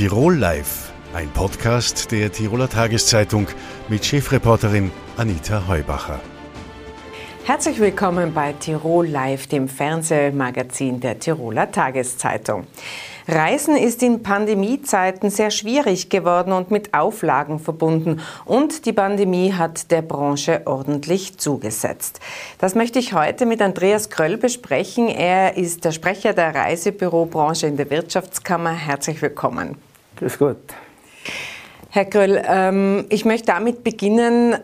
Tirol Live, ein Podcast der Tiroler Tageszeitung mit Chefreporterin Anita Heubacher. Herzlich willkommen bei Tirol Live, dem Fernsehmagazin der Tiroler Tageszeitung. Reisen ist in Pandemiezeiten sehr schwierig geworden und mit Auflagen verbunden. Und die Pandemie hat der Branche ordentlich zugesetzt. Das möchte ich heute mit Andreas Kröll besprechen. Er ist der Sprecher der Reisebürobranche in der Wirtschaftskammer. Herzlich willkommen. Grüß Gott. Herr Gröll, ähm, ich möchte damit beginnen,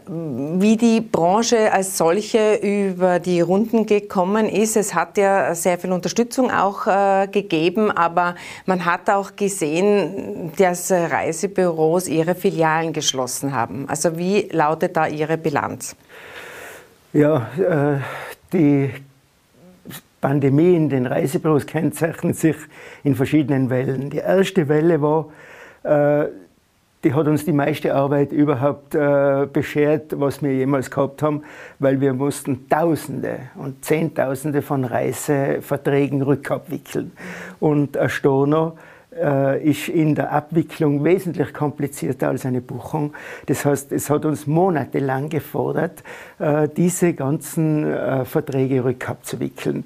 wie die Branche als solche über die Runden gekommen ist. Es hat ja sehr viel Unterstützung auch äh, gegeben, aber man hat auch gesehen, dass Reisebüros ihre Filialen geschlossen haben. Also wie lautet da Ihre Bilanz? Ja, äh, die Pandemie in den Reisebüros kennzeichnet sich in verschiedenen Wellen. Die erste Welle war, die hat uns die meiste Arbeit überhaupt äh, beschert, was wir jemals gehabt haben, weil wir mussten Tausende und Zehntausende von Reiseverträgen rückabwickeln. Und ein Storno äh, ist in der Abwicklung wesentlich komplizierter als eine Buchung. Das heißt, es hat uns monatelang gefordert, äh, diese ganzen äh, Verträge rückabzuwickeln.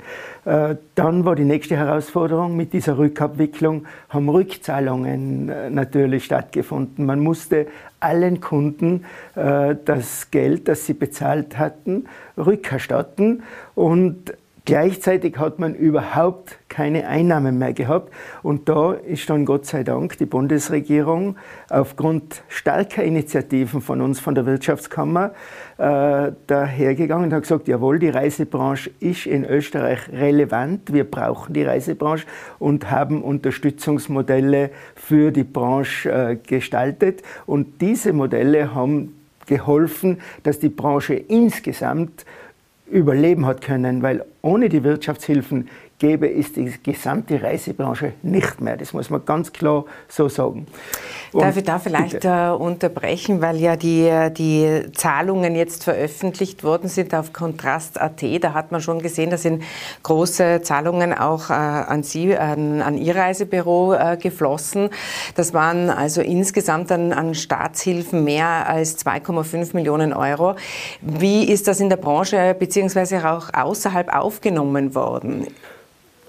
Dann war die nächste Herausforderung, mit dieser Rückabwicklung haben Rückzahlungen natürlich stattgefunden. Man musste allen Kunden das Geld, das sie bezahlt hatten, rückerstatten und Gleichzeitig hat man überhaupt keine Einnahmen mehr gehabt. Und da ist dann Gott sei Dank die Bundesregierung aufgrund starker Initiativen von uns, von der Wirtschaftskammer, äh, dahergegangen und hat gesagt, jawohl, die Reisebranche ist in Österreich relevant, wir brauchen die Reisebranche und haben Unterstützungsmodelle für die Branche äh, gestaltet. Und diese Modelle haben geholfen, dass die Branche insgesamt überleben hat können, weil ohne die Wirtschaftshilfen gäbe es die gesamte Reisebranche nicht mehr. Das muss man ganz klar so sagen. Und Darf ich da vielleicht bitte. Äh, unterbrechen, weil ja die, die Zahlungen jetzt veröffentlicht worden sind auf Kontrast.at. Da hat man schon gesehen, da sind große Zahlungen auch äh, an Sie, an, an Ihr Reisebüro äh, geflossen. Das waren also insgesamt an, an Staatshilfen mehr als 2,5 Millionen Euro. Wie ist das in der Branche beziehungsweise auch außerhalb aufgenommen worden?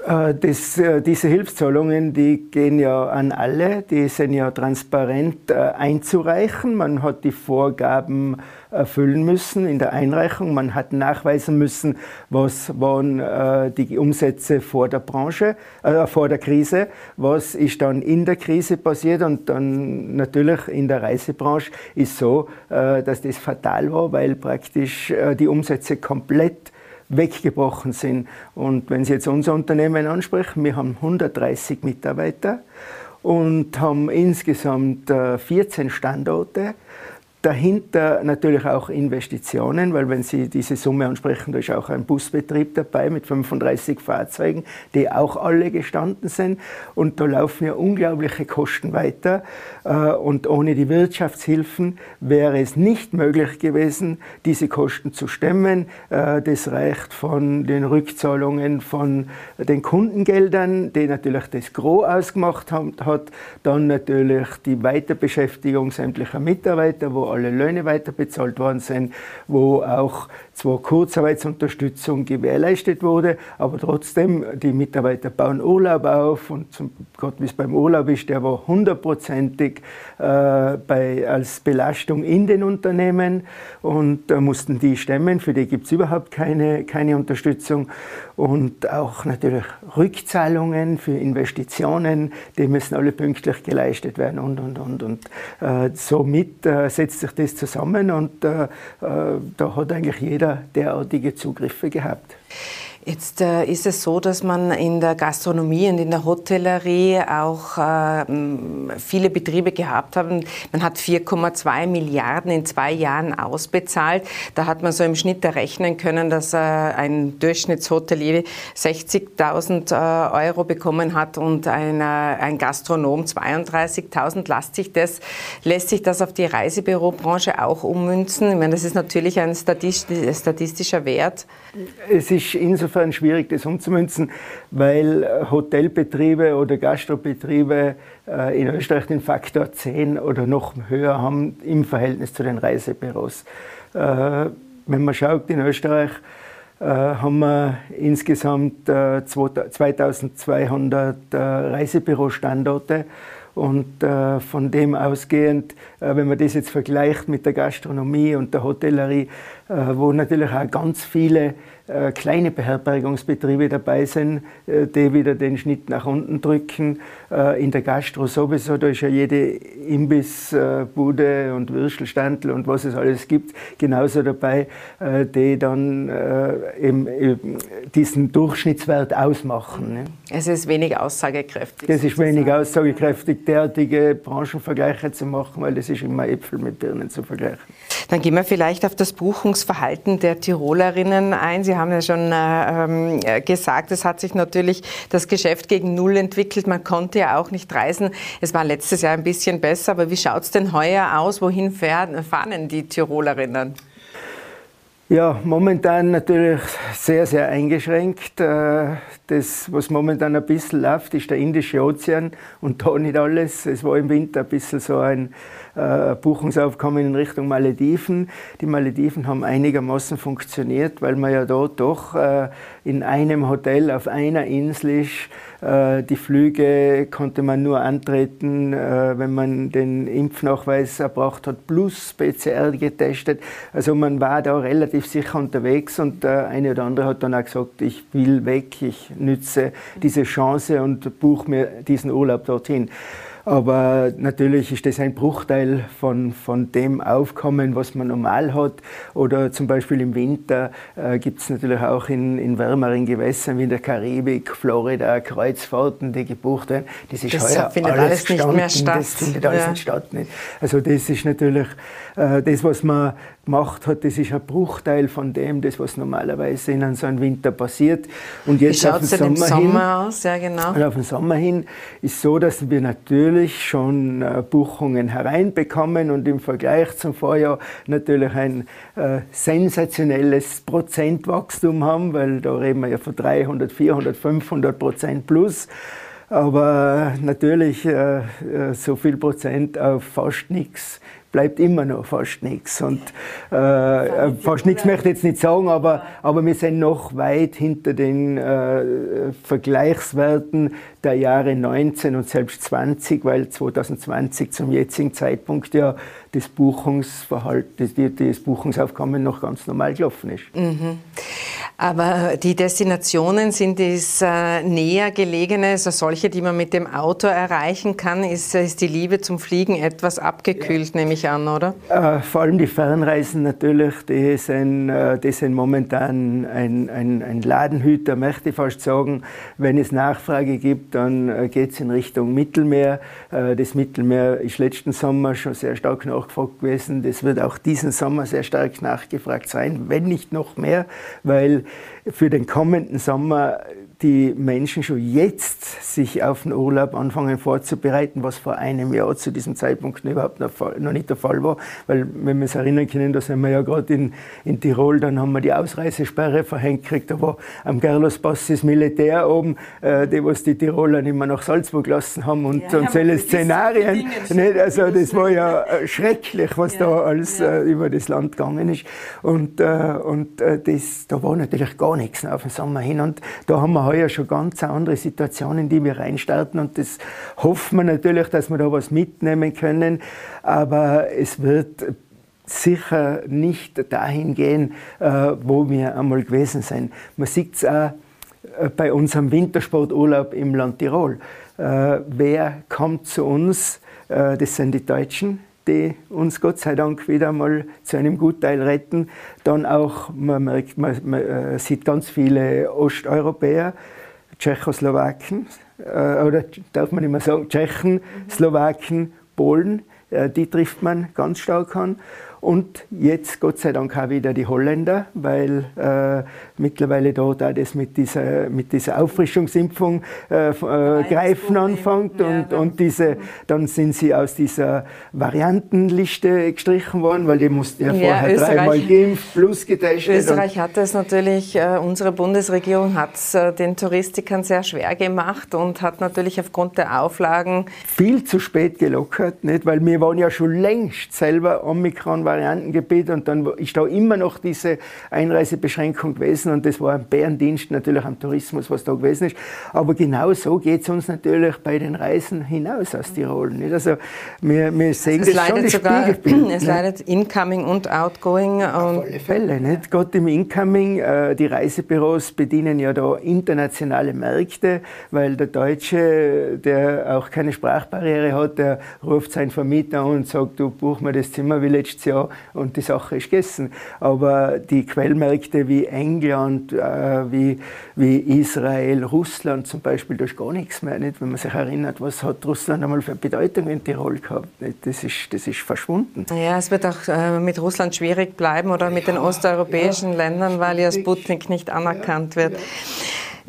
Äh, das, äh, diese Hilfszahlungen, die gehen ja an alle, die sind ja transparent äh, einzureichen. Man hat die Vorgaben erfüllen müssen in der Einreichung. Man hat nachweisen müssen, was waren die Umsätze vor der Branche, äh, vor der Krise, was ist dann in der Krise passiert und dann natürlich in der Reisebranche ist so, dass das fatal war, weil praktisch die Umsätze komplett weggebrochen sind. Und wenn Sie jetzt unser Unternehmen ansprechen, wir haben 130 Mitarbeiter und haben insgesamt 14 äh, Standorte Dahinter natürlich auch Investitionen, weil wenn Sie diese Summe ansprechen, da ist auch ein Busbetrieb dabei mit 35 Fahrzeugen, die auch alle gestanden sind. Und da laufen ja unglaubliche Kosten weiter. Äh, und ohne die Wirtschaftshilfen wäre es nicht möglich gewesen, diese Kosten zu stemmen. Äh, das reicht von den Rückzahlungen von den Kundengeldern, die natürlich das Gros ausgemacht hat, dann natürlich die Weiterbeschäftigung sämtlicher Mitarbeiter, wo alle Löhne weiter bezahlt worden sind, wo auch zwar Kurzarbeitsunterstützung gewährleistet wurde, aber trotzdem, die Mitarbeiter bauen Urlaub auf und zum Gott, wie es beim Urlaub ist, der war hundertprozentig äh, als Belastung in den Unternehmen und da mussten die stemmen, für die gibt es überhaupt keine, keine Unterstützung. Und auch natürlich Rückzahlungen für Investitionen, die müssen alle pünktlich geleistet werden und, und, und, und äh, somit äh, setzt sich das zusammen und äh, äh da hat eigentlich jeder derartige Zugriffe gehabt. Jetzt äh, ist es so, dass man in der Gastronomie und in der Hotellerie auch äh, viele Betriebe gehabt hat. Man hat 4,2 Milliarden in zwei Jahren ausbezahlt. Da hat man so im Schnitt errechnen können, dass äh, ein Durchschnittshotelier 60.000 äh, Euro bekommen hat und ein, ein Gastronom 32.000. Lässt sich das, lässt sich das auf die Reisebürobranche auch ummünzen? Ich meine, das ist natürlich ein statistischer Wert. Es ist insofern insofern schwierig, das umzumünzen, weil Hotelbetriebe oder Gastrobetriebe in Österreich den Faktor 10 oder noch höher haben im Verhältnis zu den Reisebüros. Wenn man schaut in Österreich, haben wir insgesamt 2200 Reisebürostandorte. Und äh, von dem ausgehend, äh, wenn man das jetzt vergleicht mit der Gastronomie und der Hotellerie, äh, wo natürlich auch ganz viele äh, kleine Beherbergungsbetriebe dabei sind, äh, die wieder den Schnitt nach unten drücken. Äh, in der Gastro sowieso, da ist ja jede Imbissbude und Würstelstandel und was es alles gibt, genauso dabei, die dann eben, diesen Durchschnittswert ausmachen. Ne? Es ist wenig aussagekräftig. Es ist wenig aussagekräftig, derartige Branchenvergleiche zu machen, weil das ist immer Äpfel mit Birnen zu vergleichen. Dann gehen wir vielleicht auf das Buchungsverhalten der Tirolerinnen ein. Sie haben ja schon äh, ähm, gesagt, es hat sich natürlich das Geschäft gegen Null entwickelt. Man konnte ja auch nicht reisen. Es war letztes Jahr ein bisschen besser, aber wie schaut es denn heuer aus? Wohin fahren die Tirolerinnen? Ja, momentan natürlich sehr, sehr eingeschränkt. Äh, das, was momentan ein bisschen läuft, ist der Indische Ozean und da nicht alles. Es war im Winter ein bisschen so ein äh, Buchungsaufkommen in Richtung Malediven. Die Malediven haben einigermaßen funktioniert, weil man ja dort doch äh, in einem Hotel auf einer Insel ist. Äh, die Flüge konnte man nur antreten, äh, wenn man den Impfnachweis erbracht hat, plus PCR getestet. Also man war da relativ sicher unterwegs und der eine oder andere hat dann auch gesagt, ich will weg, ich nütze diese Chance und buche mir diesen Urlaub dorthin. Aber natürlich ist das ein Bruchteil von, von dem Aufkommen, was man normal hat. Oder zum Beispiel im Winter äh, gibt es natürlich auch in, in wärmeren Gewässern wie in der Karibik, Florida, Kreuzfahrten, die gebucht werden. Das ist das heuer findet alles, alles nicht mehr statt. Das findet alles ja. nicht statt. Nicht. Also das ist natürlich äh, das, was man gemacht hat, das ist ein Bruchteil von dem, das was normalerweise in so einem Winter passiert. Und jetzt auf den Sommer, Sommer hin, aus? Ja, genau. Und auf den Sommer hin ist so, dass wir natürlich schon äh, Buchungen hereinbekommen und im Vergleich zum Vorjahr natürlich ein äh, sensationelles Prozentwachstum haben, weil da reden wir ja von 300, 400, 500 Prozent plus. Aber natürlich äh, äh so viel Prozent auf fast nichts bleibt immer noch fast nichts. Und äh, fast nichts möchte ich jetzt nicht sagen, aber, aber wir sind noch weit hinter den äh, Vergleichswerten der Jahre 19 und selbst 20, weil 2020 zum jetzigen Zeitpunkt ja das Buchungsverhalten, das, Buchungsaufkommen noch ganz normal gelaufen ist. Mhm. Aber die Destinationen sind es äh, näher gelegene, also solche, die man mit dem Auto erreichen kann, ist, ist die Liebe zum Fliegen etwas abgekühlt, ja. nehme ich an, oder? Äh, vor allem die Fernreisen natürlich, die sind, äh, die sind momentan ein, ein, ein Ladenhüter, möchte ich fast sagen. Wenn es Nachfrage gibt, dann äh, geht es in Richtung Mittelmeer. Äh, das Mittelmeer ist letzten Sommer schon sehr stark nachgefragt gewesen. Das wird auch diesen Sommer sehr stark nachgefragt sein, wenn nicht noch mehr, weil für den kommenden Sommer die Menschen schon jetzt sich auf den Urlaub anfangen vorzubereiten, was vor einem Jahr zu diesem Zeitpunkt überhaupt noch nicht der Fall war. Weil, wenn wir uns erinnern können, da sind wir ja gerade in, in Tirol, dann haben wir die Ausreisesperre verhängt gekriegt. Da war am Gerlospass das Militär oben, äh, die was die Tiroler nicht mehr nach Salzburg gelassen haben und, ja, und solche Szenarien. Nicht? Also das war ja äh, schrecklich, was ja, da alles ja. äh, über das Land gegangen ist. Und, äh, und äh, das, da war natürlich gar nichts auf den Sommer hin. Und da haben wir heuer schon ganz eine andere Situation, in die wir reinstarten. Und das hoffen wir natürlich, dass wir da was mitnehmen können. Aber es wird sicher nicht dahin gehen, äh, wo wir einmal gewesen sind. Man sieht es auch äh, bei unserem Wintersporturlaub im Land Tirol. Äh, wer kommt zu uns? Das sind die Deutschen, die uns Gott sei Dank wieder mal zu einem Gutteil retten. Dann auch, man, merkt, man, man sieht ganz viele Osteuropäer, Tschechoslowaken, äh, oder darf man immer sagen, Tschechen, Slowaken, Polen, äh, die trifft man ganz stark an. Und jetzt Gott sei Dank auch wieder die Holländer, weil äh, mittlerweile dort auch das mit dieser, mit dieser Auffrischungsimpfung äh, äh, greifen anfängt. Ja, und, und diese, dann sind sie aus dieser Variantenliste gestrichen worden, weil die mussten ja vorher ja, dreimal geimpft plus getestet. Österreich hat es natürlich, äh, unsere Bundesregierung hat es äh, den Touristikern sehr schwer gemacht und hat natürlich aufgrund der Auflagen viel zu spät gelockert, nicht? weil wir waren ja schon längst selber Omikron-Variantengebiet und dann ist da immer noch diese Einreisebeschränkung gewesen und das war ein Bärendienst natürlich am Tourismus, was da gewesen ist. Aber genau so geht es uns natürlich bei den Reisen hinaus aus Tirol. Nicht? Also wir, wir sehen also das schon sogar, Es leidet Incoming und Outgoing. Auf alle Fälle. Nicht? Gerade im Incoming, äh, die Reisebüros bedienen ja da internationale Märkte, weil der Deutsche, der auch keine Sprachbarriere hat, der ruft seinen Vermieter an und sagt, du buch mir das Zimmer wie letztes Jahr und die Sache ist gegessen. Aber die Quellmärkte wie England, äh, wie, wie Israel, Russland zum Beispiel, da ist gar nichts mehr. Nicht? Wenn man sich erinnert, was hat Russland einmal für Bedeutung in Tirol gehabt. Nicht? Das, ist, das ist verschwunden. Ja, es wird auch äh, mit Russland schwierig bleiben oder mit ja, den osteuropäischen ja, Ländern, weil ja Sputnik nicht anerkannt wird.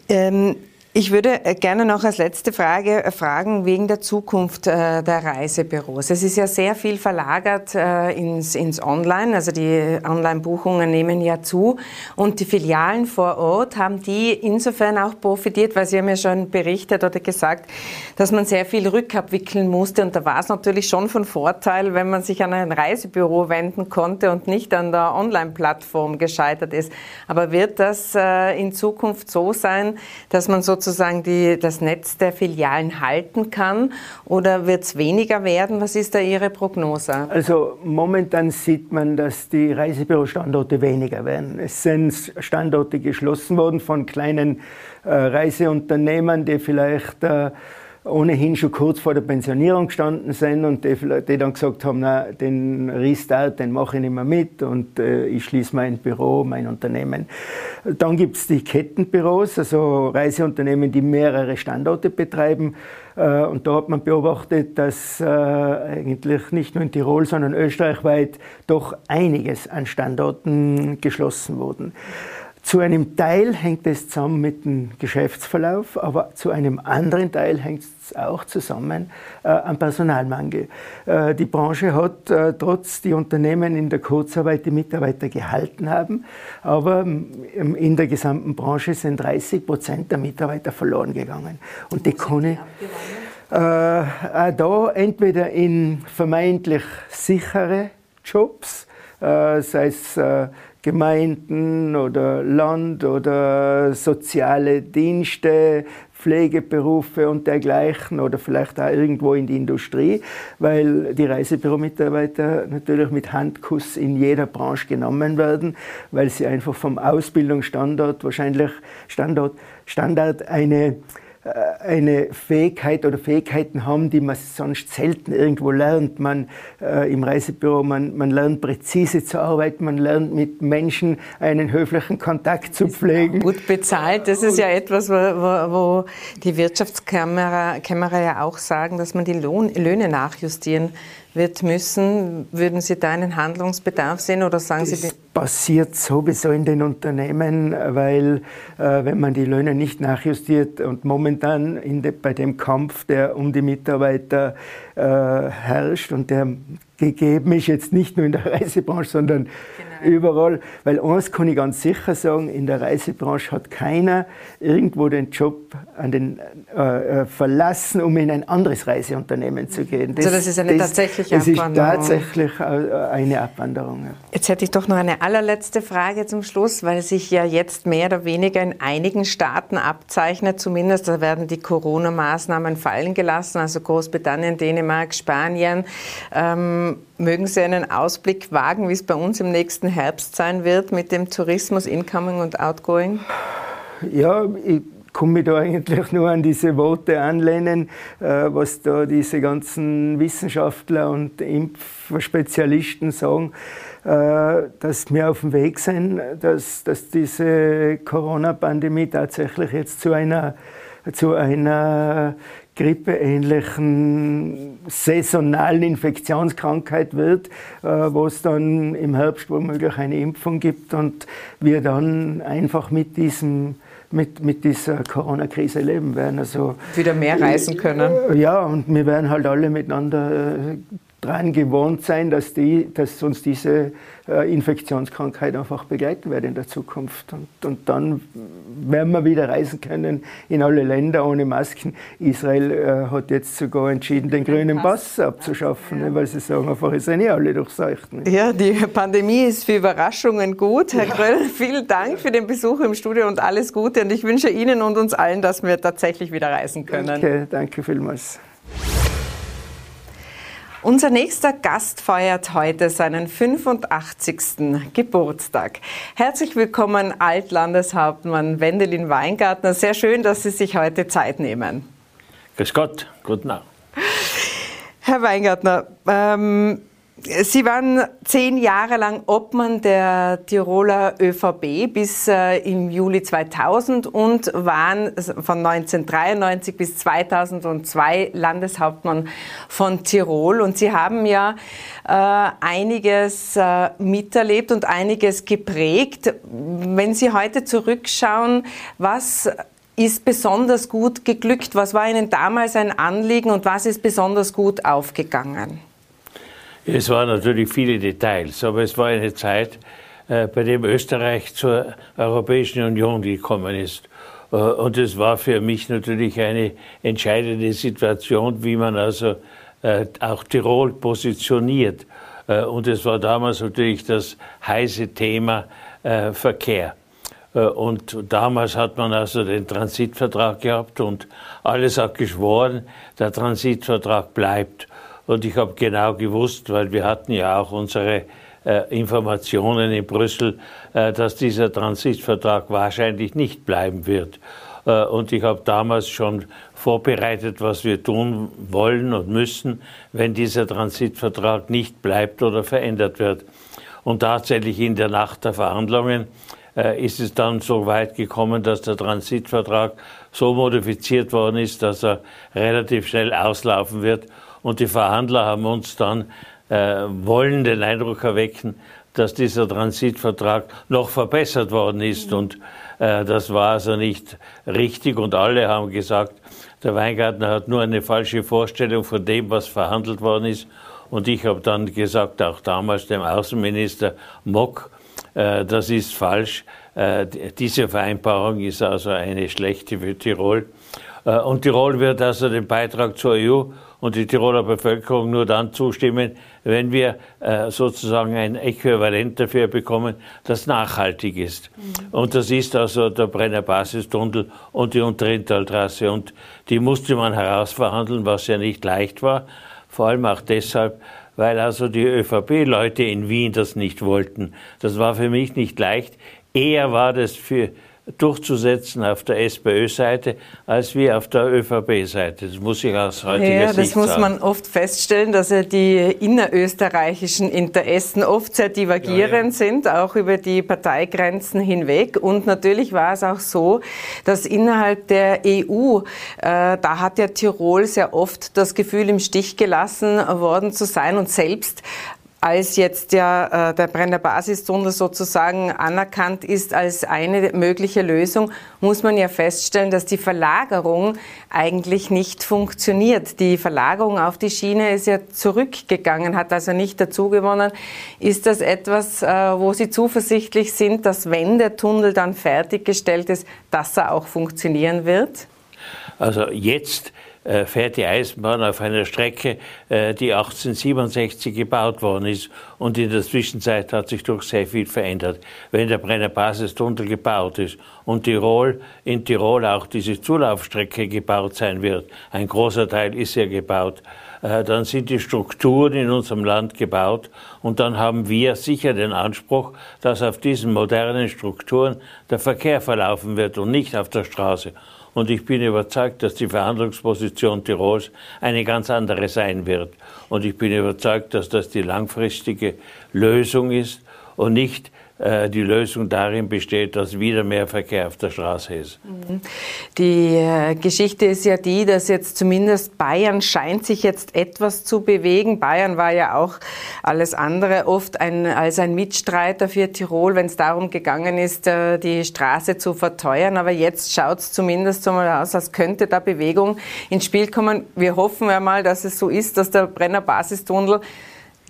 Ähm, ich würde äh, gerne noch als letzte Frage äh, fragen wegen der Zukunft äh, der Reisebüros. Es ist ja sehr viel verlagert ins, ins Online, also die Online-Buchungen nehmen ja zu und die Filialen vor Ort haben die insofern auch profitiert, weil Sie haben ja schon berichtet oder gesagt, dass man sehr viel rückabwickeln musste und da war es natürlich schon von Vorteil, wenn man sich an ein Reisebüro wenden konnte und nicht an der Online-Plattform gescheitert ist. Aber wird das in Zukunft so sein, dass man so sozusagen die, das Netz der Filialen halten kann oder wird es weniger werden? Was ist da Ihre Prognose? Also momentan sieht man, dass die Reisebürostandorte weniger werden. Es sind Standorte geschlossen worden von kleinen äh, Reiseunternehmen, die vielleicht äh, ohnehin schon kurz vor der Pensionierung gestanden sind und die, die dann gesagt haben, na, den Restart, den mache ich nicht mehr mit und äh, ich schließe mein Büro, mein Unternehmen. Dann gibt es die Kettenbüros, also Reiseunternehmen, die mehrere Standorte betreiben. Äh, und da hat man beobachtet, dass äh, eigentlich nicht nur in Tirol, sondern österreichweit doch einiges an Standorten geschlossen wurden. Zu einem Teil hängt es zusammen mit dem Geschäftsverlauf, aber zu einem anderen Teil hängt es auch zusammen äh, am Personalmangel. Äh, die Branche hat äh, trotz die Unternehmen in der Kurzarbeit die Mitarbeiter gehalten haben, aber ähm, in der gesamten Branche sind 30 Prozent der Mitarbeiter verloren gegangen. Und die ich äh, da entweder in vermeintlich sichere Jobs, äh, sei es äh, Gemeinden oder Land oder soziale Dienste, Pflegeberufe und dergleichen oder vielleicht auch irgendwo in die Industrie, weil die Reisebüromitarbeiter natürlich mit Handkuss in jeder Branche genommen werden, weil sie einfach vom Ausbildungsstandard wahrscheinlich Standard, Standard eine eine Fähigkeit oder Fähigkeiten haben, die man sonst selten irgendwo lernt. Man äh, im Reisebüro, man, man lernt präzise zu arbeiten, man lernt mit Menschen einen höflichen Kontakt zu pflegen. Gut bezahlt, das ist ja etwas, wo, wo, wo die Wirtschaftskammer ja auch sagen, dass man die Lohn, Löhne nachjustieren wird müssen. Würden Sie da einen Handlungsbedarf sehen oder sagen das Sie? passiert sowieso in den Unternehmen, weil äh, wenn man die Löhne nicht nachjustiert und momentan de, bei dem Kampf, der um die Mitarbeiter äh, herrscht und der gegeben ist, jetzt nicht nur in der Reisebranche, sondern genau. Überall. Weil eins kann ich ganz sicher sagen, in der Reisebranche hat keiner irgendwo den Job an den, äh, äh verlassen, um in ein anderes Reiseunternehmen zu gehen. Das, also das ist eine das, tatsächliche Abwanderung. Das ist tatsächlich äh, eine Abwanderung. Ja. Jetzt hätte ich doch noch eine allerletzte Frage zum Schluss, weil sich ja jetzt mehr oder weniger in einigen Staaten abzeichnet, zumindest da werden die Corona-Maßnahmen fallen gelassen, also Großbritannien, Dänemark, Spanien. Ähm, mögen Sie einen Ausblick wagen, wie es bei uns im nächsten Herbst sein wird mit dem Tourismus Incoming und Outgoing? Ja, ich komme mich da eigentlich nur an diese Worte anlehnen, äh, was da diese ganzen Wissenschaftler und Impfspezialisten sagen, äh, dass wir auf dem Weg sind, dass, dass diese Corona-Pandemie tatsächlich jetzt zu einer, zu einer grippeähnlichen saisonalen Infektionskrankheit wird, äh, wo es dann im Herbst womöglich eine Impfung gibt und wir dann einfach mit diesem mit, mit dieser Corona-Krise leben werden. Also, Wieder mehr reisen können. Ja, und wir werden halt alle miteinander dran gewohnt sein, dass, die, dass uns diese äh, Infektionskrankheit einfach begleiten wird in der Zukunft. Und, und dann werden wir wieder reisen können in alle Länder ohne Masken. Israel äh, hat jetzt sogar entschieden, den grünen Pass abzuschaffen, ja. weil sie sagen, einfach, es sind eh alle durchseucht. Ne? Ja, die Pandemie ist für Überraschungen gut. Herr ja. Gröll, vielen Dank für den Besuch im Studio und alles Gute. Und ich wünsche Ihnen und uns allen, dass wir tatsächlich wieder reisen können. Danke, danke vielmals. Unser nächster Gast feiert heute seinen 85. Geburtstag. Herzlich willkommen, Altlandeshauptmann Wendelin Weingartner. Sehr schön, dass Sie sich heute Zeit nehmen. Grüß Gott, guten Abend. Herr Weingartner, ähm, Sie waren zehn Jahre lang Obmann der Tiroler ÖVP bis äh, im Juli 2000 und waren von 1993 bis 2002 Landeshauptmann von Tirol. Und Sie haben ja äh, einiges äh, miterlebt und einiges geprägt. Wenn Sie heute zurückschauen, was ist besonders gut geglückt? Was war Ihnen damals ein Anliegen und was ist besonders gut aufgegangen? Es waren natürlich viele Details, aber es war eine Zeit, äh, bei dem Österreich zur Europäischen Union gekommen ist. Äh, und es war für mich natürlich eine entscheidende Situation, wie man also äh, auch Tirol positioniert. Und es war damals natürlich das heiße Thema Verkehr. Und damals hat man also den Transitvertrag gehabt und alles hat geschworen, der Transitvertrag bleibt. Und ich habe genau gewusst, weil wir hatten ja auch unsere äh, Informationen in Brüssel, äh, dass dieser Transitvertrag wahrscheinlich nicht bleiben wird. Äh, und ich habe damals schon vorbereitet, was wir tun wollen und müssen, wenn dieser Transitvertrag nicht bleibt oder verändert wird. Und tatsächlich in der Nacht der Verhandlungen äh, ist es dann so weit gekommen, dass der Transitvertrag so modifiziert worden ist, dass er relativ schnell auslaufen wird und die Verhandler haben uns dann äh, wollen den Eindruck erwecken, dass dieser Transitvertrag noch verbessert worden ist. Und äh, das war also nicht richtig. Und alle haben gesagt, der Weingartner hat nur eine falsche Vorstellung von dem, was verhandelt worden ist. Und ich habe dann gesagt, auch damals dem Außenminister Mock, äh, das ist falsch. Äh, diese Vereinbarung ist also eine schlechte für Tirol. Äh, und Tirol wird also den Beitrag zur EU und die Tiroler Bevölkerung nur dann zustimmen, wenn wir äh, sozusagen ein Äquivalent dafür bekommen, das nachhaltig ist. Mhm. Und das ist also der Brenner Basistunnel und die Unterrintaltrasse. Und die musste man herausverhandeln, was ja nicht leicht war. Vor allem auch deshalb, weil also die ÖVP-Leute in Wien das nicht wollten. Das war für mich nicht leicht. Eher war das für durchzusetzen auf der SPÖ-Seite als wie auf der ÖVP-Seite. Das muss ich aus heutiger ja, Sicht sagen. Das muss man oft feststellen, dass ja die innerösterreichischen Interessen oft sehr divergierend ja, ja. sind, auch über die Parteigrenzen hinweg. Und natürlich war es auch so, dass innerhalb der EU, äh, da hat ja Tirol sehr oft das Gefühl im Stich gelassen worden zu sein und selbst als jetzt ja äh, der Brenner Basistunnel sozusagen anerkannt ist als eine mögliche Lösung, muss man ja feststellen, dass die Verlagerung eigentlich nicht funktioniert. Die Verlagerung auf die Schiene ist ja zurückgegangen, hat also nicht dazugewonnen. Ist das etwas, äh, wo Sie zuversichtlich sind, dass wenn der Tunnel dann fertiggestellt ist, dass er auch funktionieren wird? Also jetzt fährt die Eisenbahn auf einer Strecke, äh, die 1867 gebaut worden ist. Und in der Zwischenzeit hat sich doch sehr viel verändert. Wenn der Brenner Basistunnel gebaut ist und Tirol, in Tirol auch diese Zulaufstrecke gebaut sein wird, ein großer Teil ist ja gebaut, äh, dann sind die Strukturen in unserem Land gebaut und dann haben wir sicher den Anspruch, dass auf diesen modernen Strukturen der Verkehr verlaufen wird und nicht auf der Straße. Und ich bin überzeugt, dass die Verhandlungsposition Tirols eine ganz andere sein wird. Und ich bin überzeugt, dass das die langfristige Lösung ist und nicht die Lösung darin besteht, dass wieder mehr Verkehr auf der Straße ist. Mhm. Die äh, Geschichte ist ja die, dass jetzt zumindest Bayern scheint sich jetzt etwas zu bewegen. Bayern war ja auch alles andere oft ein, als ein Mitstreiter für Tirol, wenn es darum gegangen ist, äh, die Straße zu verteuern. Aber jetzt schaut es zumindest so mal aus, als könnte da Bewegung ins Spiel kommen. Wir hoffen ja mal, dass es so ist, dass der Brenner Basistunnel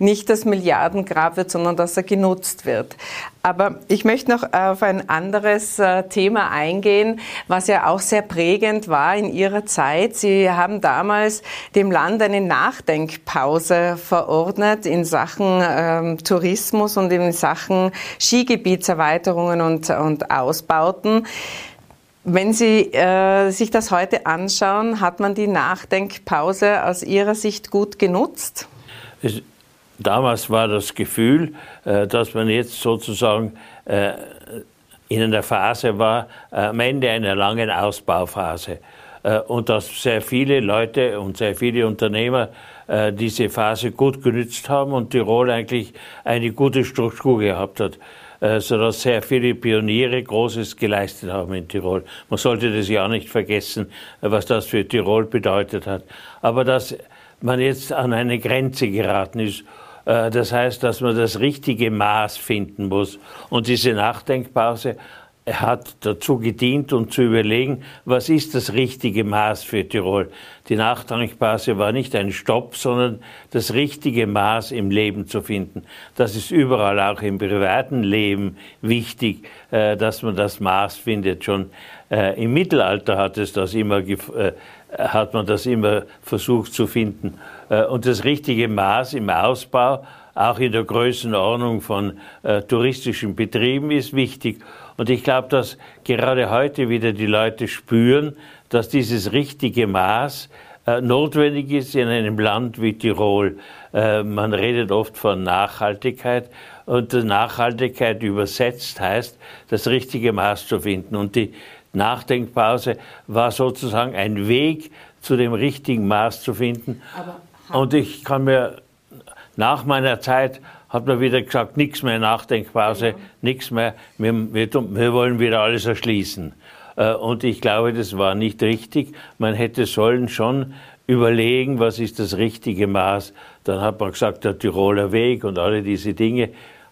nicht das Milliardengrab wird, sondern dass er genutzt wird. Aber ich möchte noch auf ein anderes äh, Thema eingehen, was ja auch sehr prägend war in Ihrer Zeit. Sie haben damals dem Land eine Nachdenkpause verordnet in Sachen ähm, Tourismus und in Sachen Skigebietserweiterungen und, und Ausbauten. Wenn Sie äh, sich das heute anschauen, hat man die Nachdenkpause aus Ihrer Sicht gut genutzt? Es Damals war das Gefühl, äh, dass man jetzt sozusagen äh, in einer Phase war, äh, am Ende einer langen Ausbauphase. Und dass sehr viele Leute und sehr viele Unternehmer diese Phase gut genützt haben und Tirol eigentlich eine gute Struktur gehabt hat sodass sehr viele Pioniere Großes geleistet haben in Tirol. Man sollte das ja nicht vergessen, was das für Tirol bedeutet hat. Aber dass man jetzt an eine Grenze geraten ist das heißt, dass man das richtige Maß finden muss. Und diese Nachdenkpause hat dazu gedient, um zu überlegen, was ist das richtige Maß für Tirol. Die Nachdenkpause war nicht ein Stopp, sondern das richtige Maß im Leben zu finden. Das ist überall auch im privaten Leben wichtig, äh, dass man das Maß findet. Schon äh, im Mittelalter hat es das immer hat man das immer versucht zu finden. Äh, und das richtige Maß im Ausbau, auch in der Größenordnung von äh, touristischen Betrieben, ist wichtig. Und ich glaube, dass gerade heute wieder die Leute spüren, dass dieses richtige Maß äh, notwendig ist in einem Land wie Tirol. Man redet oft von Nachhaltigkeit und Nachhaltigkeit übersetzt heißt, das richtige Maß zu finden. Und die Nachdenkpause war sozusagen ein Weg zu dem richtigen Maß zu finden. Und ich kann mir nach meiner Zeit hat man wieder gesagt, nichts mehr Nachdenkpause, ja. nichts mehr, wir, wir, wir, wollen wieder alles erschließen. Äh, und ich glaube, das war nicht richtig. Man hätte sollen schon überlegen, was ist das richtige Maß. Dann hat man gesagt, der Tiroler Weg und alle diese Dinge.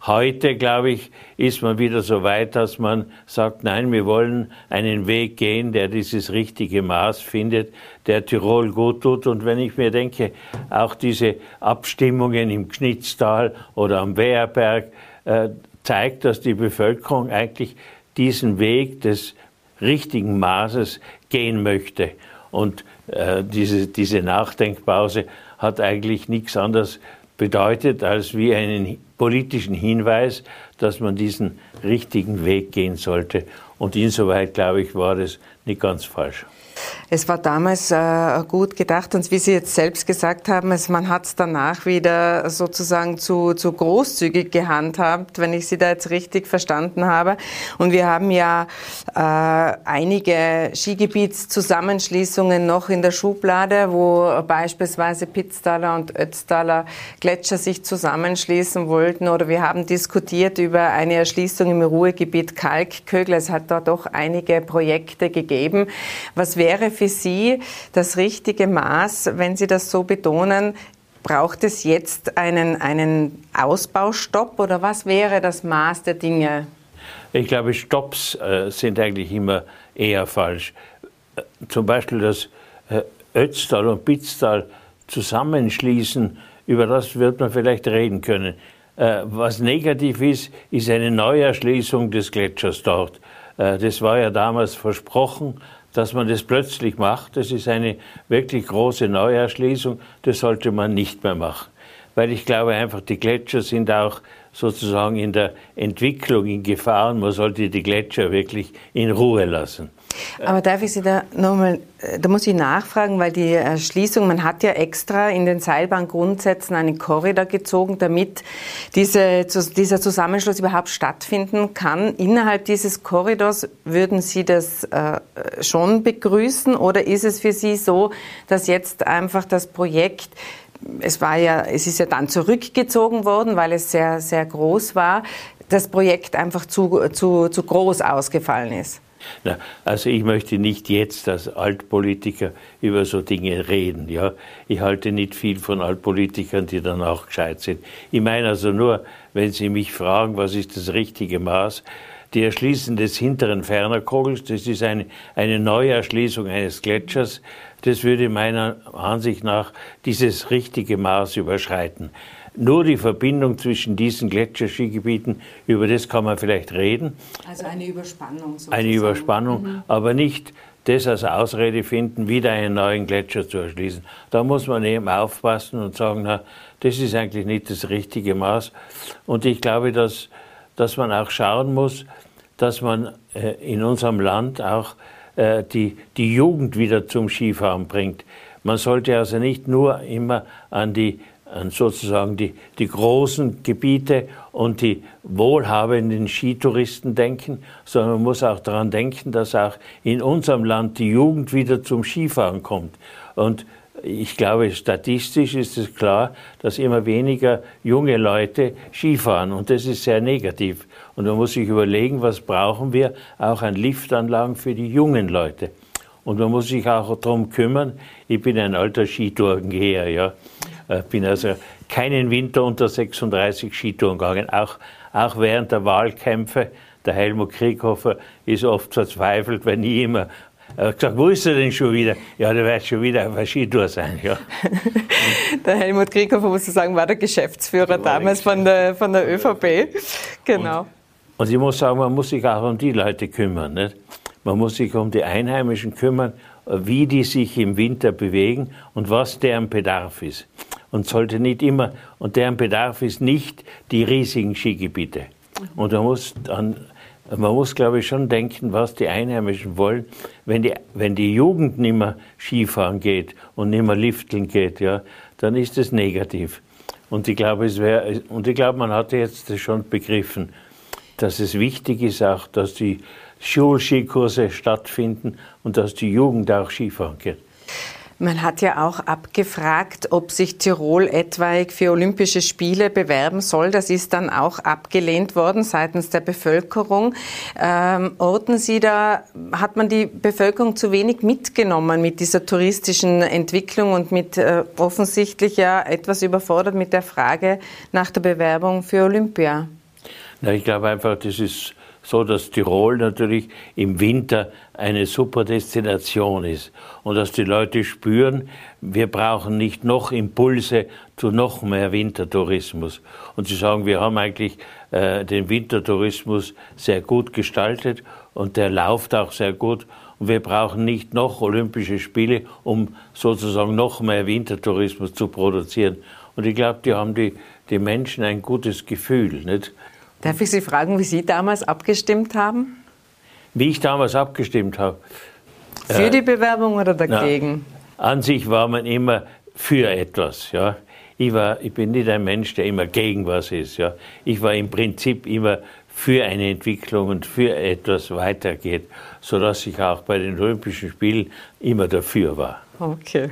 Heute, glaube ich, ist man wieder so weit, dass man sagt, nein, wir wollen einen Weg gehen, der dieses richtige Maß findet, der Tirol gut tut. Und wenn ich mir denke, auch diese Abstimmungen im Knitztal oder am Wehrberg äh, zeigt, dass die Bevölkerung eigentlich diesen Weg des richtigen Maßes gehen möchte. Und äh, diese, diese Nachdenkpause hat eigentlich nichts anderes bedeutet als wie einen politischen Hinweis, dass man diesen richtigen Weg gehen sollte. Und insoweit, glaube ich, war das nicht ganz falsch. Es war damals äh, gut gedacht und wie Sie jetzt selbst gesagt haben, es, man hat es danach wieder sozusagen zu, zu großzügig gehandhabt, wenn ich Sie da jetzt richtig verstanden habe. Und wir haben ja äh, einige Skigebietszusammenschließungen noch in der Schublade, wo beispielsweise Pitztaler und Ötztaler Gletscher sich zusammenschließen wollten. Oder wir haben diskutiert über eine Erschließung im Ruhegebiet Kalkkögel. Es hat da doch einige Projekte gegeben. Was wäre für Sie das richtige Maß, wenn Sie das so betonen? Braucht es jetzt einen, einen Ausbaustopp oder was wäre das Maß der Dinge? Ich glaube, Stopps äh, sind eigentlich immer eher falsch. Äh, zum Beispiel das äh, Ötztal und Pitztal zusammenschließen, über das wird man vielleicht reden können. Was negativ ist, ist eine Neuerschließung des Gletschers dort. Das war ja damals versprochen, dass man das plötzlich macht, das ist eine wirklich große Neuerschließung, das sollte man nicht mehr machen. Weil ich glaube einfach, die Gletscher sind auch sozusagen in der Entwicklung in Gefahr und man sollte die Gletscher wirklich in Ruhe lassen. Aber darf ich Sie da nochmal, da muss ich nachfragen, weil die Erschließung, man hat ja extra in den Seilbahngrundsätzen einen Korridor gezogen, damit diese, dieser Zusammenschluss überhaupt stattfinden kann. Innerhalb dieses Korridors würden Sie das äh, schon begrüßen oder ist es für Sie so, dass jetzt einfach das Projekt es war ja, es ist ja dann zurückgezogen worden, weil es sehr, sehr groß war das Projekt einfach zu, zu, zu groß ausgefallen ist? Na, also ich möchte nicht jetzt als Altpolitiker über so Dinge reden. Ja? Ich halte nicht viel von Altpolitikern, die dann auch gescheit sind. Ich meine also nur, wenn Sie mich fragen, was ist das richtige Maß, die Erschließen des hinteren Fernerkogels, das ist eine, eine neue Erschließung eines Gletschers, das würde meiner Ansicht nach dieses richtige Maß überschreiten. Nur die Verbindung zwischen diesen Gletscherskigebieten, über das kann man vielleicht reden. Also eine Überspannung. Sozusagen. Eine Überspannung, mhm. aber nicht das als Ausrede finden, wieder einen neuen Gletscher zu erschließen. Da muss man eben aufpassen und sagen, na, das ist eigentlich nicht das richtige Maß. Und ich glaube, dass, dass man auch schauen muss, dass man äh, in unserem Land auch äh, die, die Jugend wieder zum Skifahren bringt. Man sollte also nicht nur immer an die sozusagen die, die großen Gebiete und die wohlhabenden Skitouristen denken, sondern man muss auch daran denken, dass auch in unserem Land die Jugend wieder zum Skifahren kommt. Und ich glaube, statistisch ist es klar, dass immer weniger junge Leute Skifahren und das ist sehr negativ. Und man muss sich überlegen, was brauchen wir auch an Liftanlagen für die jungen Leute. Und man muss sich auch darum kümmern. Ich bin ein alter Skitourengeher, ja. Ich bin also keinen Winter unter 36 Skitouren gegangen, auch, auch während der Wahlkämpfe. Der Helmut Krieghofer ist oft verzweifelt, wenn ich immer er hat gesagt, wo ist er denn schon wieder? Ja, der wird schon wieder auf der Skitour sein. Ja. der Helmut Krieghofer, muss ich sagen, war der Geschäftsführer war damals von der, von der ÖVP. Genau. Und, und, ich muss sagen, man muss sich auch um die Leute kümmern. Nicht? Man muss sich um die Einheimischen kümmern, wie die sich im Winter bewegen und was deren Bedarf ist. Und sollte nicht immer, und deren Bedarf ist nicht die riesigen Skigebiete. Und man muss dann man muss, glaube ich, schon denken, was die Einheimischen wollen. Wenn die, wenn die Jugend nicht mehr Skifahren geht und nicht mehr lifteln geht, ja, dann ist es negativ. Und ich glaube, es wäre, und ich glaube, man hat jetzt schon begriffen, dass es wichtig ist auch, dass die Schulskikurse stattfinden und dass die Jugend auch Skifahren geht. Man hat ja auch abgefragt, ob sich Tirol etwaig für Olympische Spiele bewerben soll. Das ist dann auch abgelehnt worden seitens der Bevölkerung. Ähm, orten Sie da, hat man die Bevölkerung zu wenig mitgenommen mit dieser touristischen Entwicklung und mit äh, offensichtlich ja etwas überfordert mit der Frage nach der Bewerbung für Olympia? Na, ich glaube einfach, das ist so, dass Tirol natürlich im Winter eine super Destination ist und dass die Leute spüren, wir brauchen nicht noch Impulse zu noch mehr Wintertourismus. Und sie sagen, wir haben eigentlich äh, den Wintertourismus sehr gut gestaltet und der läuft auch sehr gut. Und wir brauchen nicht noch Olympische Spiele, um sozusagen noch mehr Wintertourismus zu produzieren. Und ich glaube, die haben die, die Menschen ein gutes Gefühl. Nicht? Darf ich Sie fragen, wie Sie damals abgestimmt haben? Wie ich damals abgestimmt habe. Für äh, die Bewerbung oder dagegen? Na, an sich war man immer für etwas. Ja. Ich, war, ich bin nicht ein Mensch, der immer gegen was ist. Ja. Ich war im Prinzip immer für eine Entwicklung und für etwas weitergeht, sodass ich auch bei den Olympischen Spielen immer dafür war. Okay.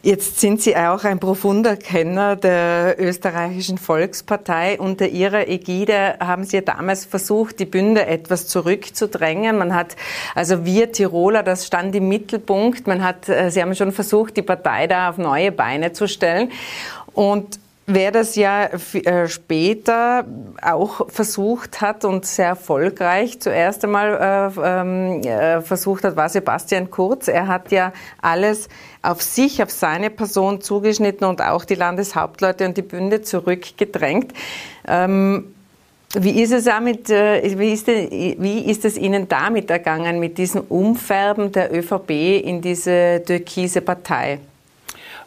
Jetzt sind Sie auch ein profunder Kenner der österreichischen Volkspartei. Unter Ihrer Ägide haben Sie ja damals versucht, die Bünde etwas zurückzudrängen. Man hat, also wir Tiroler, das stand im Mittelpunkt. Man hat, äh, Sie haben schon versucht, die Partei da auf neue Beine zu stellen. Und Wer das ja äh, später auch versucht hat und sehr erfolgreich zuerst einmal äh, ähm, äh, versucht hat, war Sebastian Kurz. Er hat ja alles auf sich, auf seine Person zugeschnitten und auch die Landeshauptleute und die Bünde zurückgedrängt. Ähm, wie ist es damit, wie ist, wie ist es Ihnen damit ergangen, mit diesem Umfärben der ÖVP in diese türkise Partei?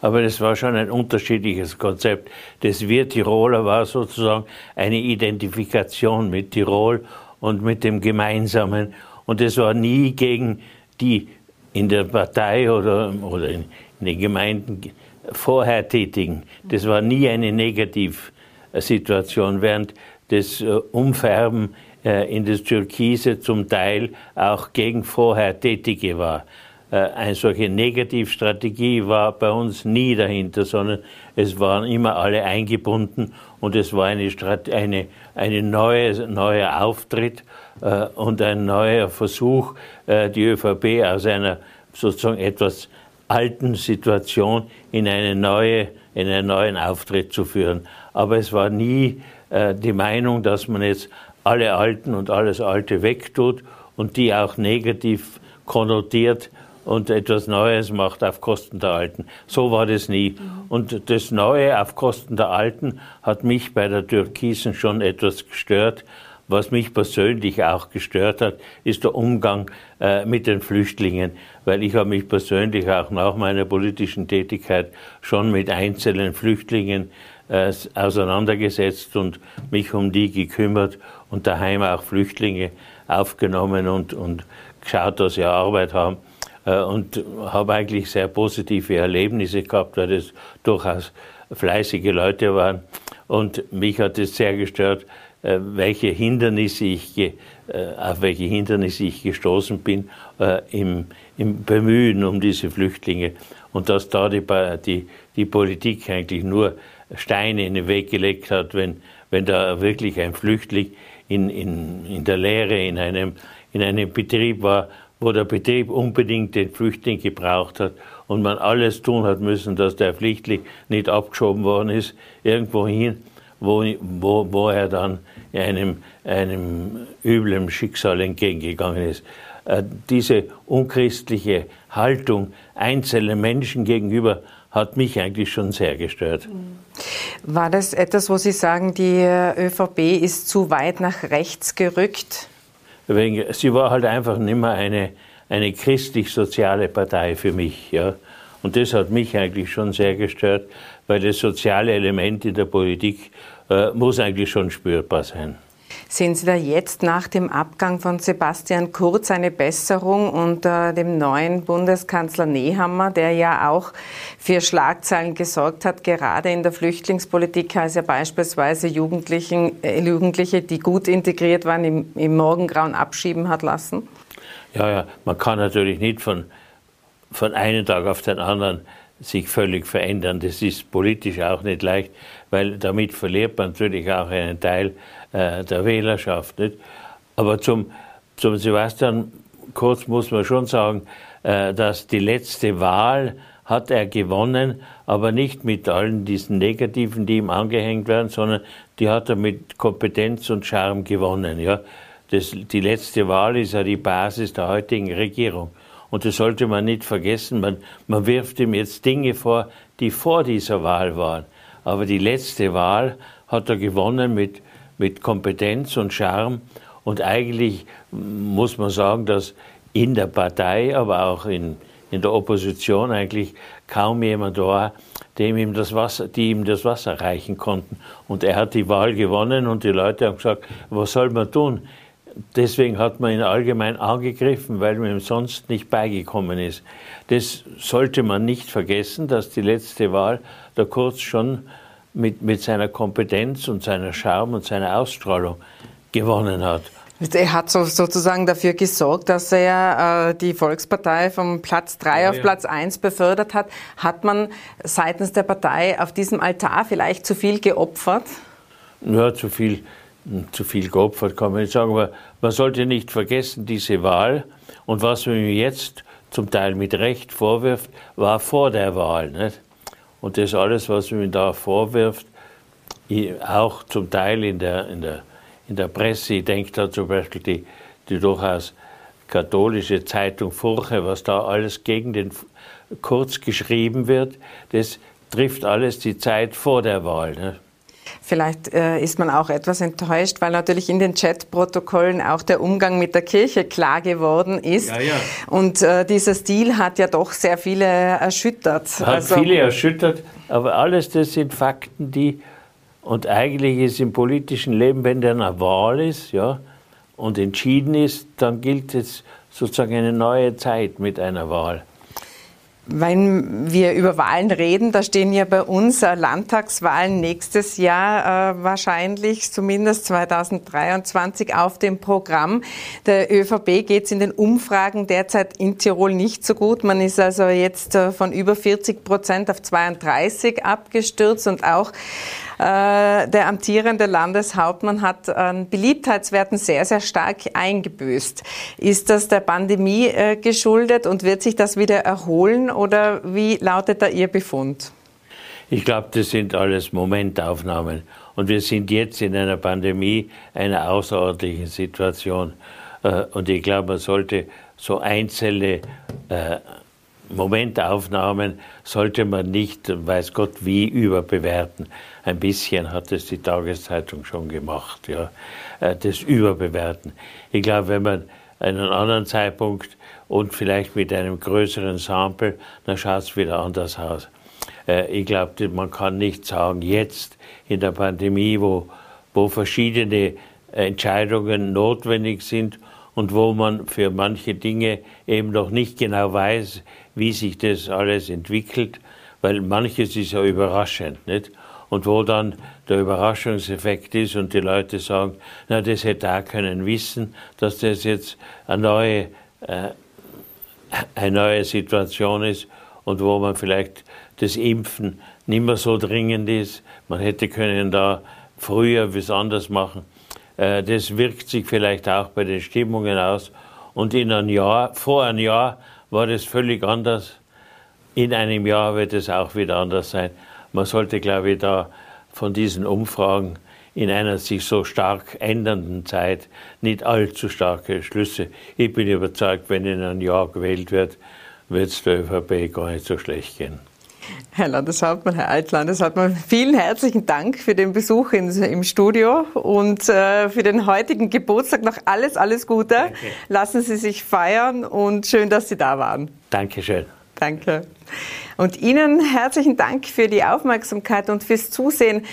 Aber das war schon ein unterschiedliches Konzept. Das Wir Tiroler war sozusagen eine Identifikation mit Tirol und mit dem Gemeinsamen. Und es war nie gegen die in der Partei oder, oder in, den Gemeinden vorher Tätigen. Das war nie eine Negativsituation, während das äh, Umfärben äh, in das Türkise zum Teil auch gegen vorher Tätige war. Äh, eine solche Negativstrategie war bei uns nie dahinter, sondern es waren immer alle eingebunden und es war eine, eine, eine neue, neuer Auftritt äh, und ein neuer Versuch, äh, die ÖVP aus einer sozusagen etwas alten Situation in eine neue, in einen neuen Auftritt zu führen. Aber es war nie die Meinung, dass man jetzt alle Alten und alles Alte wegtut und die auch negativ konnotiert und etwas Neues macht auf Kosten der Alten. So war das nie. Und das Neue auf Kosten der Alten hat mich bei der Türkisen schon etwas gestört. Was mich persönlich auch gestört hat, ist der Umgang äh, mit den Flüchtlingen, weil ich habe mich persönlich auch nach meiner politischen Tätigkeit schon mit einzelnen Flüchtlingen äh, auseinandergesetzt und mich um die gekümmert und daheim auch Flüchtlinge aufgenommen und, und geschaut, dass sie Arbeit haben. Äh, und habe eigentlich sehr positive Erlebnisse gehabt, weil das durchaus fleißige Leute waren. Und mich hat es sehr gestört, äh, welche Hindernisse ich, äh, auf welche Hindernisse ich gestoßen bin im, im Bemühen um diese Flüchtlinge. Und dass da die, die, die Politik eigentlich nur Steine in den Weg gelegt hat, wenn, wenn da wirklich ein Flüchtling in, in, in der Lehre in einem, in einem Betrieb war, wo der Betrieb unbedingt den Flüchtling gebraucht hat und man alles tun hat müssen, dass der Flüchtling nicht abgeschoben worden ist, irgendwo hin, wo, wo, wo er dann einem, einem üblen Schicksal entgegengegangen ist. Äh, diese unchristliche Haltung einzelnen Menschen gegenüber hat mich eigentlich schon sehr gestört. War das etwas, wo Sie sagen, die ÖVP ist zu weit nach rechts gerückt? Sie war halt einfach nicht mehr eine, eine christlich-soziale Partei für mich. Ja. Und das hat mich eigentlich schon sehr gestört, weil das soziale Element in der Politik äh, muss eigentlich schon spürbar sein. Sehen Sie da jetzt nach dem Abgang von Sebastian Kurz eine Besserung unter dem neuen Bundeskanzler Nehammer, der ja auch für Schlagzeilen gesorgt hat, gerade in der Flüchtlingspolitik, als er beispielsweise Jugendlichen, äh, Jugendliche, die gut integriert waren, im, im Morgengrauen abschieben hat lassen? Ja, ja, man kann natürlich nicht von, von einem Tag auf den anderen sich völlig verändern. Das ist politisch auch nicht leicht, weil damit verliert man natürlich auch einen Teil äh, der Wählerschaft. Nicht? Aber zum, zum Sebastian Kurz muss man schon sagen, äh, dass die letzte Wahl hat er gewonnen, aber nicht mit allen diesen Negativen, die ihm angehängt werden, sondern die hat er mit Kompetenz und Charme gewonnen. Ja? Das, die letzte Wahl ist ja die Basis der heutigen Regierung. Und das sollte man nicht vergessen. Man, man wirft ihm jetzt Dinge vor, die vor dieser Wahl waren. Aber die letzte Wahl hat er gewonnen mit, mit Kompetenz und Charme. Und eigentlich muss man sagen, dass in der Partei, aber auch in, in der Opposition eigentlich kaum jemand war, dem ihm das Wasser, die ihm das Wasser reichen konnten. Und er hat die Wahl gewonnen und die Leute haben gesagt, was soll man tun? Deswegen hat man ihn allgemein angegriffen, weil man ihm sonst nicht beigekommen ist. Das sollte man nicht vergessen, dass die letzte Wahl der Kurz schon mit, mit seiner Kompetenz und seiner Charme und seiner Ausstrahlung gewonnen hat. Er hat so, sozusagen dafür gesorgt, dass er äh, die Volkspartei vom Platz 3 ja, auf ja. Platz 1 befördert hat. Hat man seitens der Partei auf diesem Altar vielleicht zu viel geopfert? Ja, zu viel zu viel geopfert, kann man nicht sagen, aber man sollte nicht vergessen, diese Wahl und was man mir jetzt zum Teil mit Recht vorwirft, war vor der Wahl. Nicht? Und das alles, was man da vorwirft, auch zum Teil in der, in der, in der Presse, ich denke da zum Beispiel die, die durchaus katholische Zeitung Furche, was da alles gegen den Kurz geschrieben wird, das trifft alles die Zeit vor der Wahl. Nicht? Vielleicht äh, ist man auch etwas enttäuscht, weil natürlich in den Chatprotokollen auch der Umgang mit der Kirche klar geworden ist. Ja, ja. Und äh, dieser Stil hat ja doch sehr viele erschüttert. Hat also, viele erschüttert, aber alles das sind Fakten, die und eigentlich ist im politischen Leben, wenn der eine Wahl ist, ja, und entschieden ist, dann gilt es sozusagen eine neue Zeit mit einer Wahl. Wenn wir über Wahlen reden, da stehen ja bei uns Landtagswahlen nächstes Jahr äh, wahrscheinlich, zumindest 2023, auf dem Programm. Der ÖVP geht es in den Umfragen derzeit in Tirol nicht so gut. Man ist also jetzt äh, von über 40 Prozent auf 32 abgestürzt und auch äh, der amtierende Landeshauptmann hat an Beliebtheitswerten sehr, sehr stark eingebüßt. Ist das der Pandemie äh, geschuldet und wird sich das wieder erholen oder wie lautet da Ihr Befund? Ich glaube, das sind alles Momentaufnahmen. Und wir sind jetzt in einer Pandemie, einer außerordentlichen Situation. Äh, und ich glaube, man sollte so einzelne Momentaufnahmen sollte man nicht, weiß Gott wie, überbewerten. Ein bisschen hat es die Tageszeitung schon gemacht, ja, äh, das Überbewerten. Ich glaube, wenn man einen anderen Zeitpunkt und vielleicht mit einem größeren Sample, dann schaut es wieder anders aus. Äh, ich glaube, man kann nicht sagen, jetzt in der Pandemie, wo, wo verschiedene Entscheidungen notwendig sind und wo man für manche Dinge eben noch nicht genau weiß, wie sich das alles entwickelt, weil manches ist ja überraschend, nicht? Und wo dann der Überraschungseffekt ist und die Leute sagen, na, das hätte auch können wissen, dass das jetzt eine neue, äh, eine neue Situation ist und wo man vielleicht das Impfen nicht mehr so dringend ist. Man hätte können da früher was anders machen. Äh, das wirkt sich vielleicht auch bei den Stimmungen aus. Und in einem Jahr, vor einem Jahr war das völlig anders. In einem Jahr wird es auch wieder anders sein. Man sollte, glaube ich, da von diesen Umfragen in einer sich so stark ändernden Zeit nicht allzu starke Schlüsse. Ich bin überzeugt, wenn in einem Jahr gewählt wird, wird es der ÖVP gar nicht so schlecht gehen. Herr Landeshauptmann, Herr Altlandeshauptmann, vielen herzlichen Dank für den Besuch in, im Studio und äh, für den heutigen Geburtstag noch alles, alles Gute. Danke. Lassen Sie sich feiern und schön, dass Sie da waren. Dankeschön. Danke. Und Ihnen herzlichen Dank für die Aufmerksamkeit und fürs Zusehen.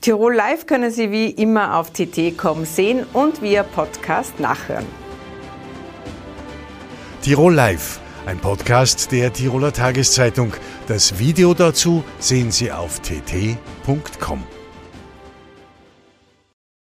Tirol Live können Sie wie immer auf tt.com sehen und via Podcast nachhören. Tirol Live, ein Podcast der Tiroler Tageszeitung. Das Video dazu sehen Sie auf tt.com.